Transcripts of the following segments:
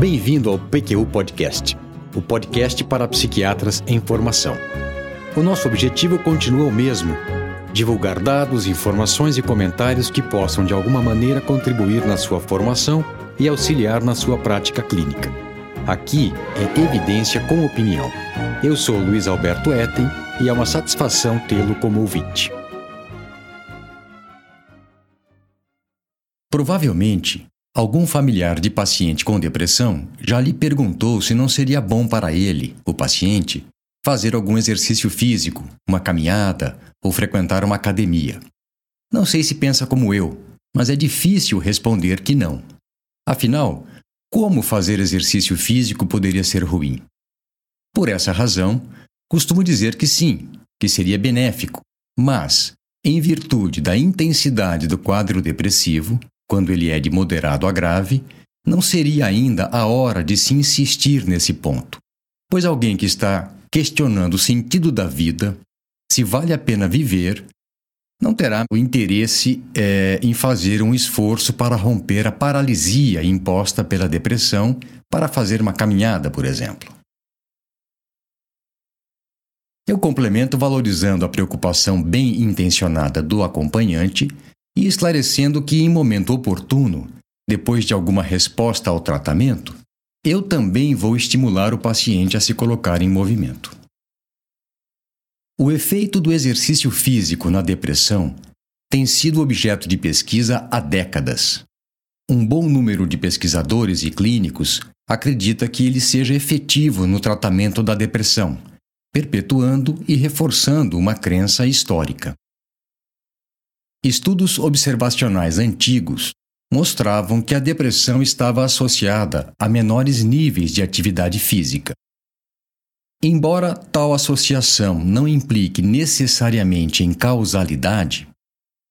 Bem-vindo ao PQU Podcast, o podcast para psiquiatras em formação. O nosso objetivo continua o mesmo: divulgar dados, informações e comentários que possam de alguma maneira contribuir na sua formação e auxiliar na sua prática clínica. Aqui é evidência com opinião. Eu sou Luiz Alberto Etten e é uma satisfação tê-lo como ouvinte. Provavelmente, algum familiar de paciente com depressão já lhe perguntou se não seria bom para ele, o paciente, fazer algum exercício físico, uma caminhada ou frequentar uma academia. Não sei se pensa como eu, mas é difícil responder que não. Afinal, como fazer exercício físico poderia ser ruim? Por essa razão, costumo dizer que sim, que seria benéfico, mas, em virtude da intensidade do quadro depressivo, quando ele é de moderado a grave, não seria ainda a hora de se insistir nesse ponto, pois alguém que está questionando o sentido da vida, se vale a pena viver, não terá o interesse é, em fazer um esforço para romper a paralisia imposta pela depressão para fazer uma caminhada, por exemplo. Eu complemento valorizando a preocupação bem intencionada do acompanhante e esclarecendo que, em momento oportuno, depois de alguma resposta ao tratamento, eu também vou estimular o paciente a se colocar em movimento. O efeito do exercício físico na depressão tem sido objeto de pesquisa há décadas. Um bom número de pesquisadores e clínicos acredita que ele seja efetivo no tratamento da depressão, perpetuando e reforçando uma crença histórica. Estudos observacionais antigos mostravam que a depressão estava associada a menores níveis de atividade física. Embora tal associação não implique necessariamente em causalidade,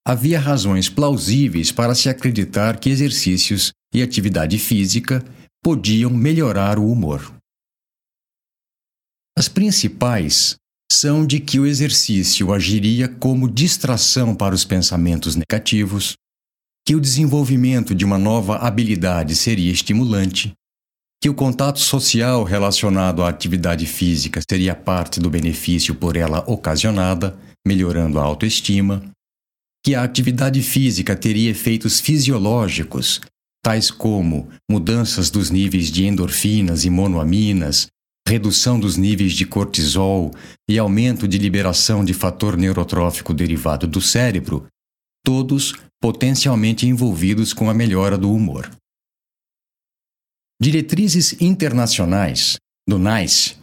havia razões plausíveis para se acreditar que exercícios e atividade física podiam melhorar o humor. As principais são de que o exercício agiria como distração para os pensamentos negativos, que o desenvolvimento de uma nova habilidade seria estimulante, que o contato social relacionado à atividade física seria parte do benefício por ela ocasionada, melhorando a autoestima, que a atividade física teria efeitos fisiológicos, tais como mudanças dos níveis de endorfinas e monoaminas, redução dos níveis de cortisol e aumento de liberação de fator neurotrófico derivado do cérebro, todos potencialmente envolvidos com a melhora do humor. Diretrizes internacionais do NICE,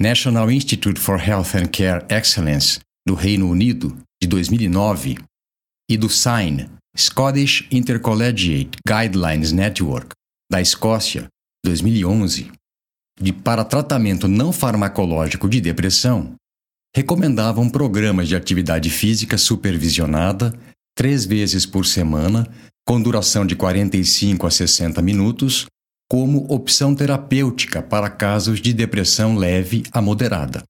National Institute for Health and Care Excellence, do Reino Unido, de 2009, e do SIGN, Scottish Intercollegiate Guidelines Network, da Escócia, 2011, de, para tratamento não farmacológico de depressão, recomendavam programas de atividade física supervisionada três vezes por semana, com duração de 45 a 60 minutos, como opção terapêutica para casos de depressão leve a moderada.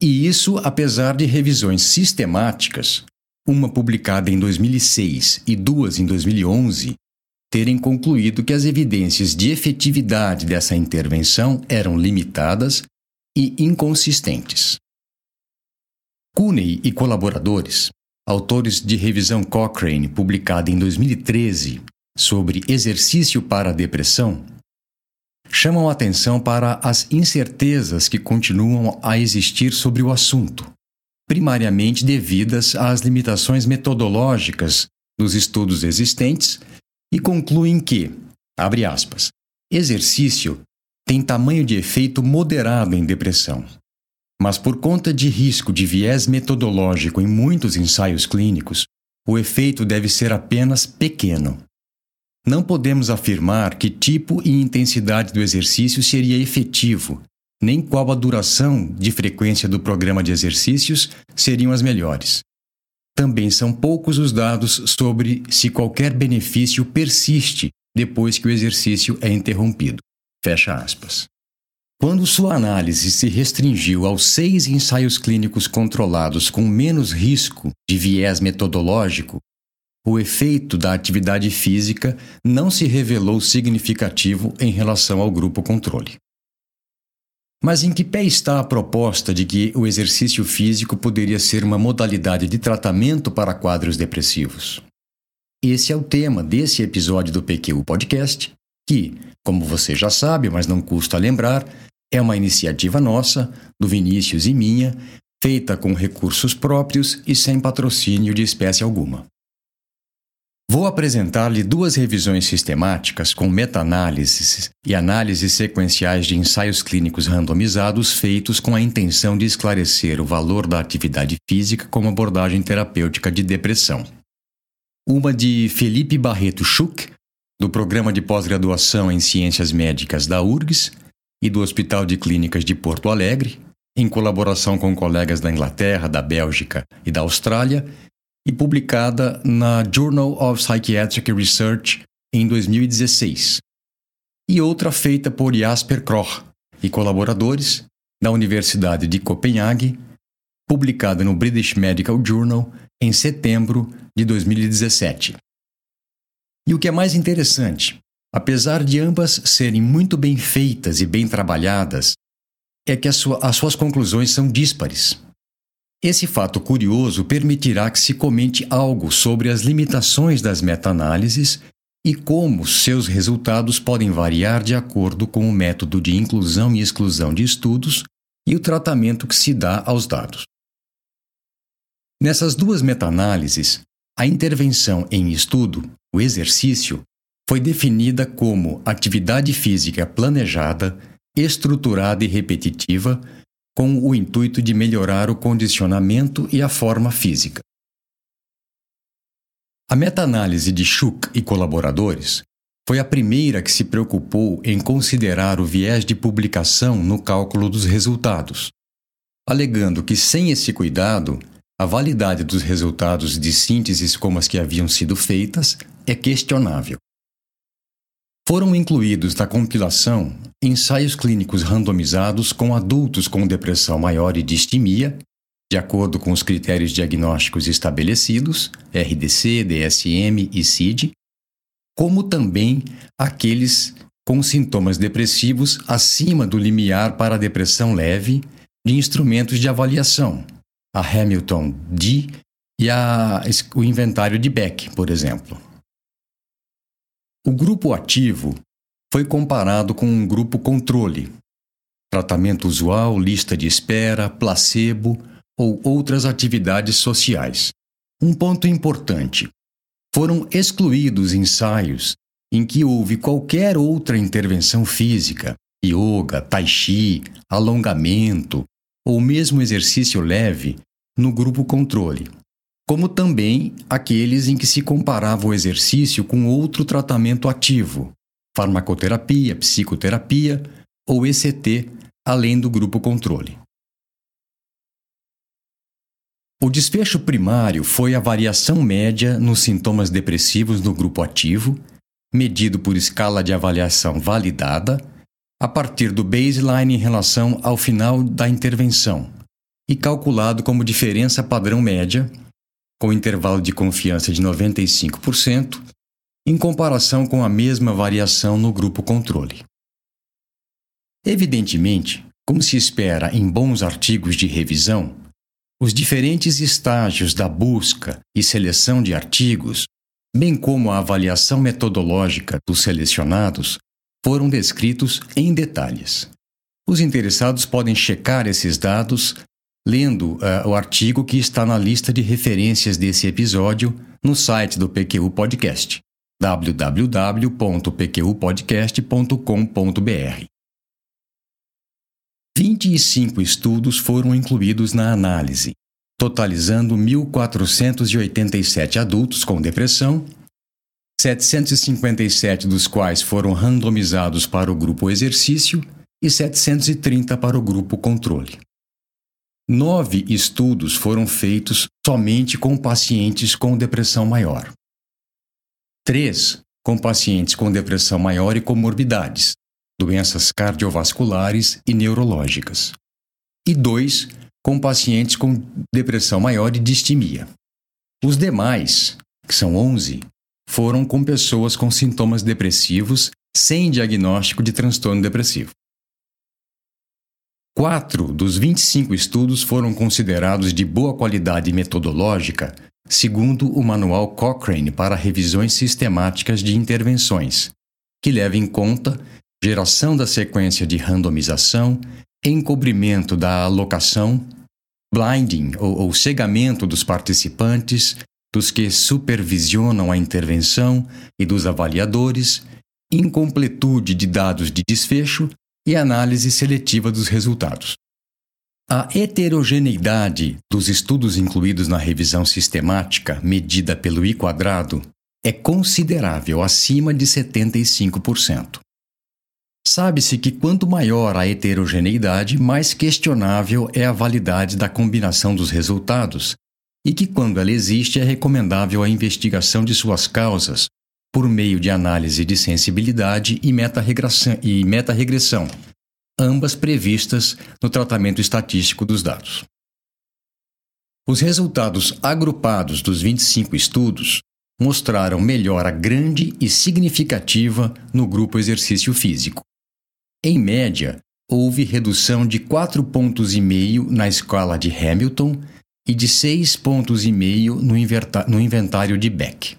E isso apesar de revisões sistemáticas, uma publicada em 2006 e duas em 2011, terem concluído que as evidências de efetividade dessa intervenção eram limitadas e inconsistentes. Cooney e colaboradores, autores de revisão Cochrane publicada em 2013 sobre exercício para a depressão, chamam atenção para as incertezas que continuam a existir sobre o assunto, primariamente devidas às limitações metodológicas dos estudos existentes e concluem que, abre aspas, exercício tem tamanho de efeito moderado em depressão. Mas por conta de risco de viés metodológico em muitos ensaios clínicos, o efeito deve ser apenas pequeno. Não podemos afirmar que tipo e intensidade do exercício seria efetivo, nem qual a duração de frequência do programa de exercícios seriam as melhores. Também são poucos os dados sobre se qualquer benefício persiste depois que o exercício é interrompido. Fecha aspas. Quando sua análise se restringiu aos seis ensaios clínicos controlados com menos risco de viés metodológico, o efeito da atividade física não se revelou significativo em relação ao grupo controle. Mas em que pé está a proposta de que o exercício físico poderia ser uma modalidade de tratamento para quadros depressivos? Esse é o tema desse episódio do PQ Podcast, que, como você já sabe, mas não custa lembrar, é uma iniciativa nossa, do Vinícius e minha, feita com recursos próprios e sem patrocínio de espécie alguma. Vou apresentar-lhe duas revisões sistemáticas com meta-análises e análises sequenciais de ensaios clínicos randomizados feitos com a intenção de esclarecer o valor da atividade física como abordagem terapêutica de depressão. Uma de Felipe Barreto Schuch, do Programa de Pós-Graduação em Ciências Médicas da URGS e do Hospital de Clínicas de Porto Alegre, em colaboração com colegas da Inglaterra, da Bélgica e da Austrália, e publicada na Journal of Psychiatric Research em 2016, e outra feita por Jasper Kroch e colaboradores da Universidade de Copenhague, publicada no British Medical Journal em setembro de 2017. E o que é mais interessante, apesar de ambas serem muito bem feitas e bem trabalhadas, é que as, sua, as suas conclusões são díspares. Esse fato curioso permitirá que se comente algo sobre as limitações das meta-análises e como seus resultados podem variar de acordo com o método de inclusão e exclusão de estudos e o tratamento que se dá aos dados. Nessas duas meta-análises, a intervenção em estudo, o exercício, foi definida como atividade física planejada, estruturada e repetitiva com o intuito de melhorar o condicionamento e a forma física. A meta-análise de Schuch e colaboradores foi a primeira que se preocupou em considerar o viés de publicação no cálculo dos resultados, alegando que sem esse cuidado, a validade dos resultados de sínteses como as que haviam sido feitas é questionável. Foram incluídos na compilação ensaios clínicos randomizados com adultos com depressão maior e distimia, de acordo com os critérios diagnósticos estabelecidos, RDC, DSM e CID, como também aqueles com sintomas depressivos acima do limiar para a depressão leve de instrumentos de avaliação, a Hamilton D e a, o inventário de Beck, por exemplo. O grupo ativo foi comparado com um grupo controle, tratamento usual, lista de espera, placebo ou outras atividades sociais. Um ponto importante: foram excluídos ensaios em que houve qualquer outra intervenção física, yoga, tai chi, alongamento ou mesmo exercício leve, no grupo controle como também aqueles em que se comparava o exercício com outro tratamento ativo, farmacoterapia, psicoterapia ou ECT, além do grupo controle. O desfecho primário foi a variação média nos sintomas depressivos no grupo ativo, medido por escala de avaliação validada, a partir do baseline em relação ao final da intervenção, e calculado como diferença padrão média com intervalo de confiança de 95%, em comparação com a mesma variação no grupo controle. Evidentemente, como se espera em bons artigos de revisão, os diferentes estágios da busca e seleção de artigos, bem como a avaliação metodológica dos selecionados, foram descritos em detalhes. Os interessados podem checar esses dados lendo uh, o artigo que está na lista de referências desse episódio no site do PQU Podcast www.pqpodcast.com.br. 25 estudos foram incluídos na análise, totalizando 1.487 adultos com depressão, 757 dos quais foram randomizados para o grupo exercício e 730 para o grupo controle. Nove estudos foram feitos somente com pacientes com depressão maior. Três com pacientes com depressão maior e comorbidades, doenças cardiovasculares e neurológicas. E dois com pacientes com depressão maior e distimia. Os demais, que são 11, foram com pessoas com sintomas depressivos sem diagnóstico de transtorno depressivo. Quatro dos 25 estudos foram considerados de boa qualidade metodológica, segundo o Manual Cochrane para Revisões Sistemáticas de Intervenções, que leva em conta geração da sequência de randomização, encobrimento da alocação, blinding ou, ou cegamento dos participantes, dos que supervisionam a intervenção e dos avaliadores, incompletude de dados de desfecho e análise seletiva dos resultados. A heterogeneidade dos estudos incluídos na revisão sistemática, medida pelo I quadrado, é considerável, acima de 75%. Sabe-se que quanto maior a heterogeneidade, mais questionável é a validade da combinação dos resultados, e que, quando ela existe, é recomendável a investigação de suas causas, por meio de análise de sensibilidade e meta-regressão, ambas previstas no tratamento estatístico dos dados. Os resultados agrupados dos 25 estudos mostraram melhora grande e significativa no grupo exercício físico. Em média, houve redução de 4,5 pontos na escala de Hamilton e de 6,5 pontos no inventário de Beck.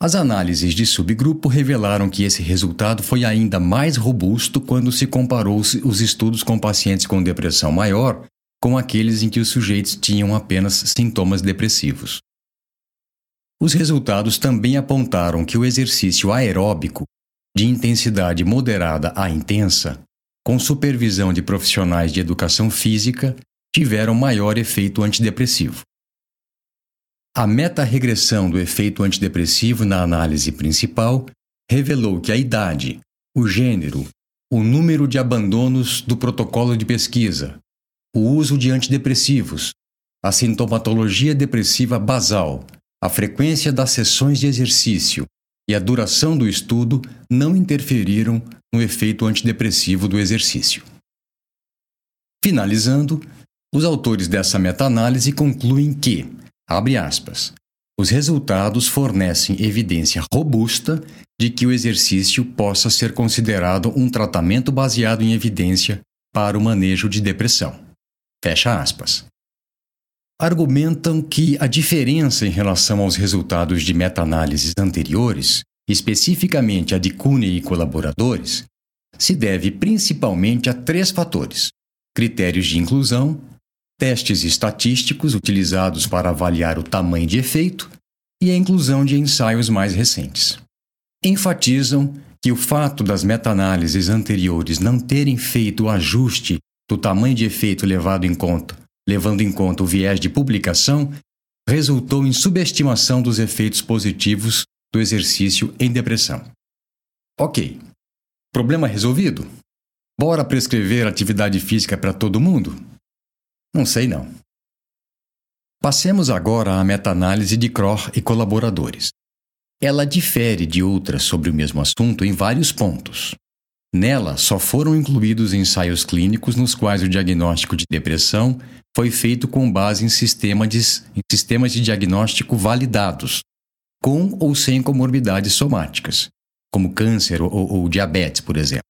As análises de subgrupo revelaram que esse resultado foi ainda mais robusto quando se comparou os estudos com pacientes com depressão maior com aqueles em que os sujeitos tinham apenas sintomas depressivos. Os resultados também apontaram que o exercício aeróbico, de intensidade moderada a intensa, com supervisão de profissionais de educação física, tiveram maior efeito antidepressivo. A meta-regressão do efeito antidepressivo na análise principal revelou que a idade, o gênero, o número de abandonos do protocolo de pesquisa, o uso de antidepressivos, a sintomatologia depressiva basal, a frequência das sessões de exercício e a duração do estudo não interferiram no efeito antidepressivo do exercício. Finalizando, os autores dessa meta-análise concluem que Abre aspas. Os resultados fornecem evidência robusta de que o exercício possa ser considerado um tratamento baseado em evidência para o manejo de depressão. Fecha aspas. Argumentam que a diferença em relação aos resultados de meta-análises anteriores, especificamente a de Cooney e colaboradores, se deve principalmente a três fatores: critérios de inclusão, testes estatísticos utilizados para avaliar o tamanho de efeito e a inclusão de ensaios mais recentes. Enfatizam que o fato das meta-análises anteriores não terem feito o ajuste do tamanho de efeito levado em conta, levando em conta o viés de publicação, resultou em subestimação dos efeitos positivos do exercício em depressão. Ok. Problema resolvido? Bora prescrever atividade física para todo mundo? Não sei não. Passemos agora à meta-análise de Kroh e colaboradores. Ela difere de outras sobre o mesmo assunto em vários pontos. Nela, só foram incluídos ensaios clínicos nos quais o diagnóstico de depressão foi feito com base em, sistema de, em sistemas de diagnóstico validados, com ou sem comorbidades somáticas, como câncer ou, ou diabetes, por exemplo.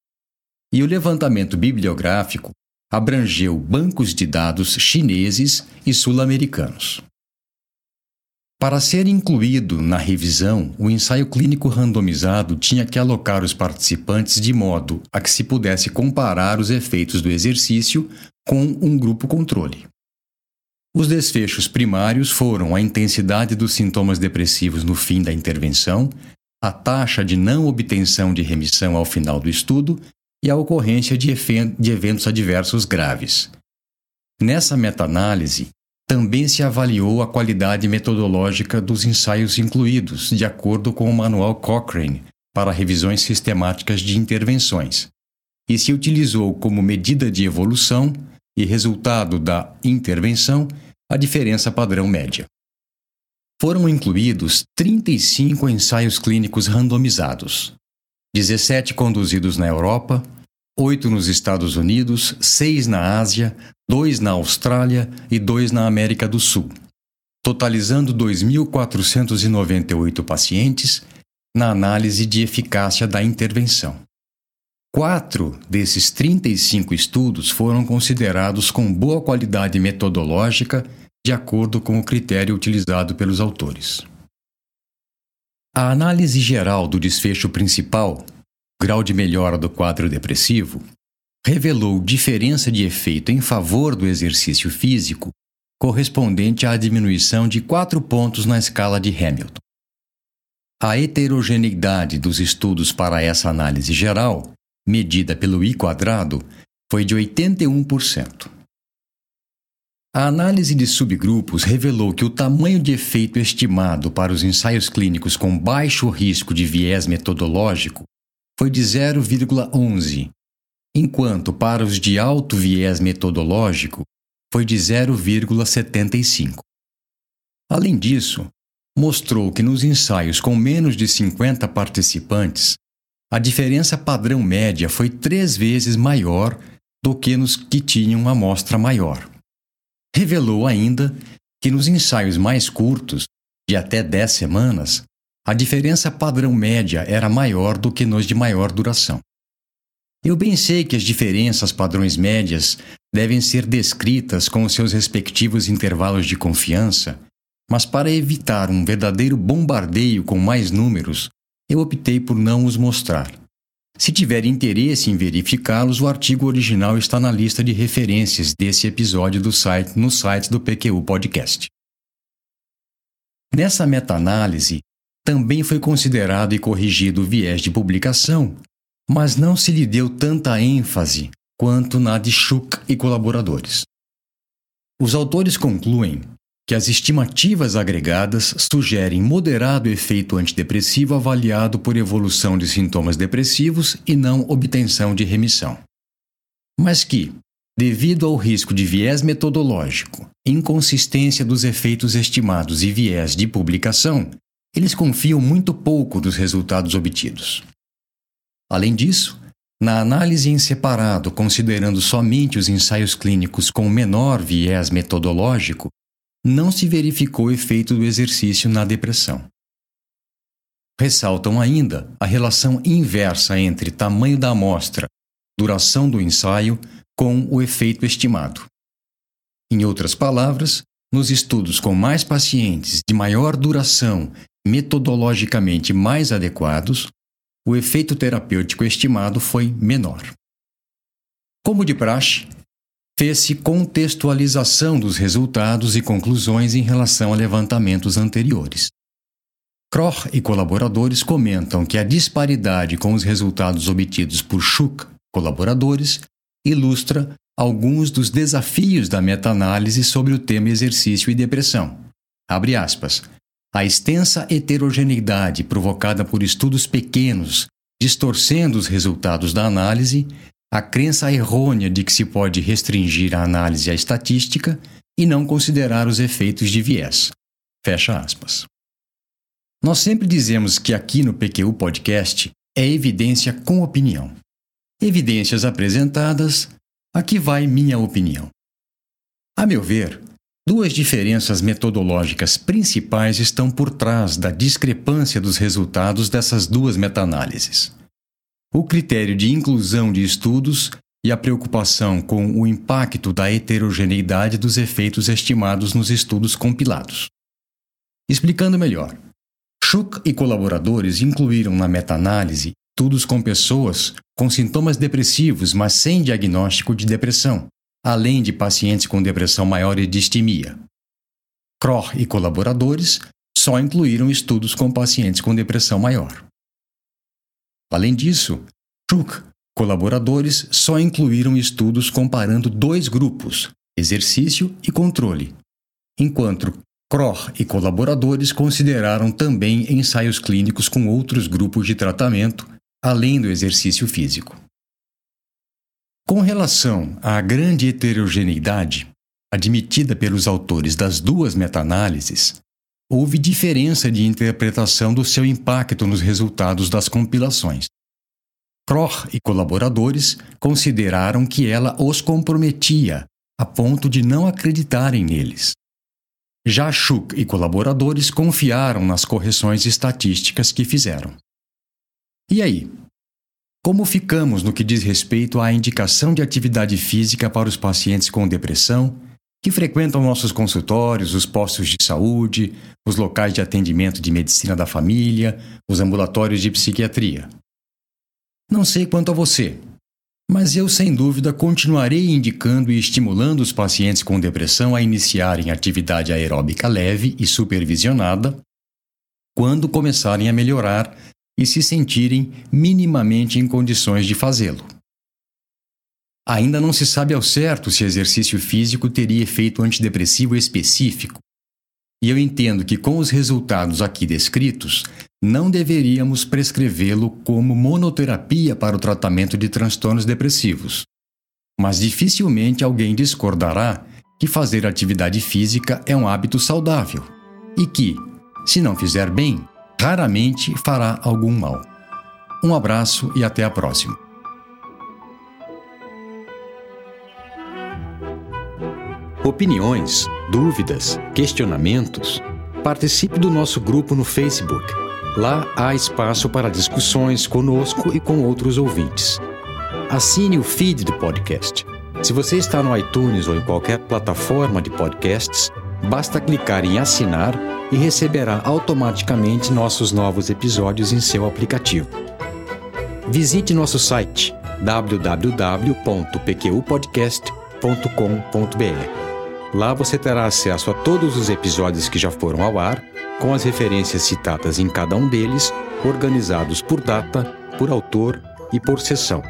E o levantamento bibliográfico abrangeu bancos de dados chineses e sul-americanos. Para ser incluído na revisão, o ensaio clínico randomizado tinha que alocar os participantes de modo a que se pudesse comparar os efeitos do exercício com um grupo controle. Os desfechos primários foram a intensidade dos sintomas depressivos no fim da intervenção, a taxa de não obtenção de remissão ao final do estudo e a ocorrência de, de eventos adversos graves. Nessa meta-análise, também se avaliou a qualidade metodológica dos ensaios incluídos, de acordo com o Manual Cochrane para revisões sistemáticas de intervenções, e se utilizou como medida de evolução e resultado da intervenção a diferença padrão média. Foram incluídos 35 ensaios clínicos randomizados, 17 conduzidos na Europa, 8 nos Estados Unidos, 6 na Ásia, 2 na Austrália e 2 na América do Sul. totalizando 2.498 pacientes na análise de eficácia da intervenção. Quatro desses 35 estudos foram considerados com boa qualidade metodológica, de acordo com o critério utilizado pelos autores. A análise geral do desfecho principal, grau de melhora do quadro depressivo, revelou diferença de efeito em favor do exercício físico, correspondente à diminuição de quatro pontos na escala de Hamilton. A heterogeneidade dos estudos para essa análise geral, medida pelo I quadrado, foi de 81%. A análise de subgrupos revelou que o tamanho de efeito estimado para os ensaios clínicos com baixo risco de viés metodológico foi de 0,11, enquanto para os de alto viés metodológico foi de 0,75. Além disso, mostrou que nos ensaios com menos de 50 participantes, a diferença padrão média foi três vezes maior do que nos que tinham amostra maior. Revelou ainda que nos ensaios mais curtos, de até 10 semanas, a diferença padrão média era maior do que nos de maior duração. Eu bem sei que as diferenças padrões médias devem ser descritas com seus respectivos intervalos de confiança, mas para evitar um verdadeiro bombardeio com mais números, eu optei por não os mostrar. Se tiver interesse em verificá-los, o artigo original está na lista de referências desse episódio do site no site do PQU Podcast. Nessa meta-análise, também foi considerado e corrigido o viés de publicação, mas não se lhe deu tanta ênfase quanto na de Schuch e colaboradores. Os autores concluem que as estimativas agregadas sugerem moderado efeito antidepressivo avaliado por evolução de sintomas depressivos e não obtenção de remissão. Mas que, devido ao risco de viés metodológico, inconsistência dos efeitos estimados e viés de publicação, eles confiam muito pouco dos resultados obtidos. Além disso, na análise em separado, considerando somente os ensaios clínicos com menor viés metodológico, não se verificou efeito do exercício na depressão. Ressaltam ainda a relação inversa entre tamanho da amostra, duração do ensaio, com o efeito estimado. Em outras palavras, nos estudos com mais pacientes de maior duração, metodologicamente mais adequados, o efeito terapêutico estimado foi menor. Como de praxe, fez-se contextualização dos resultados e conclusões em relação a levantamentos anteriores. Kroch e colaboradores comentam que a disparidade com os resultados obtidos por Schuch, colaboradores, ilustra alguns dos desafios da meta-análise sobre o tema exercício e depressão. Abre aspas. A extensa heterogeneidade provocada por estudos pequenos, distorcendo os resultados da análise, a crença errônea de que se pode restringir a análise à estatística e não considerar os efeitos de viés. Fecha aspas. Nós sempre dizemos que aqui no PQU Podcast é evidência com opinião. Evidências apresentadas, aqui vai minha opinião. A meu ver, duas diferenças metodológicas principais estão por trás da discrepância dos resultados dessas duas meta-análises o critério de inclusão de estudos e a preocupação com o impacto da heterogeneidade dos efeitos estimados nos estudos compilados. Explicando melhor, Schuch e colaboradores incluíram na meta-análise estudos com pessoas com sintomas depressivos, mas sem diagnóstico de depressão, além de pacientes com depressão maior e distimia. Kroh e colaboradores só incluíram estudos com pacientes com depressão maior. Além disso, Schuch, colaboradores só incluíram estudos comparando dois grupos, exercício e controle, enquanto Kroh e colaboradores consideraram também ensaios clínicos com outros grupos de tratamento, além do exercício físico. Com relação à grande heterogeneidade admitida pelos autores das duas meta-análises, houve diferença de interpretação do seu impacto nos resultados das compilações. Kroch e colaboradores consideraram que ela os comprometia a ponto de não acreditarem neles. Já Schuch e colaboradores confiaram nas correções estatísticas que fizeram. E aí? Como ficamos no que diz respeito à indicação de atividade física para os pacientes com depressão que frequentam nossos consultórios, os postos de saúde, os locais de atendimento de medicina da família, os ambulatórios de psiquiatria? Não sei quanto a você, mas eu sem dúvida continuarei indicando e estimulando os pacientes com depressão a iniciarem atividade aeróbica leve e supervisionada quando começarem a melhorar e se sentirem minimamente em condições de fazê-lo. Ainda não se sabe ao certo se exercício físico teria efeito antidepressivo específico, e eu entendo que, com os resultados aqui descritos, não deveríamos prescrevê-lo como monoterapia para o tratamento de transtornos depressivos. Mas dificilmente alguém discordará que fazer atividade física é um hábito saudável e que, se não fizer bem, raramente fará algum mal. Um abraço e até a próxima. Opiniões, dúvidas, questionamentos? Participe do nosso grupo no Facebook. Lá há espaço para discussões conosco e com outros ouvintes. Assine o feed do podcast. Se você está no iTunes ou em qualquer plataforma de podcasts, basta clicar em assinar e receberá automaticamente nossos novos episódios em seu aplicativo. Visite nosso site www.pqpodcast.com.br. Lá você terá acesso a todos os episódios que já foram ao ar, com as referências citadas em cada um deles, organizados por data, por autor e por sessão.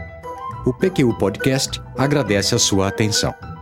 O PQU Podcast agradece a sua atenção.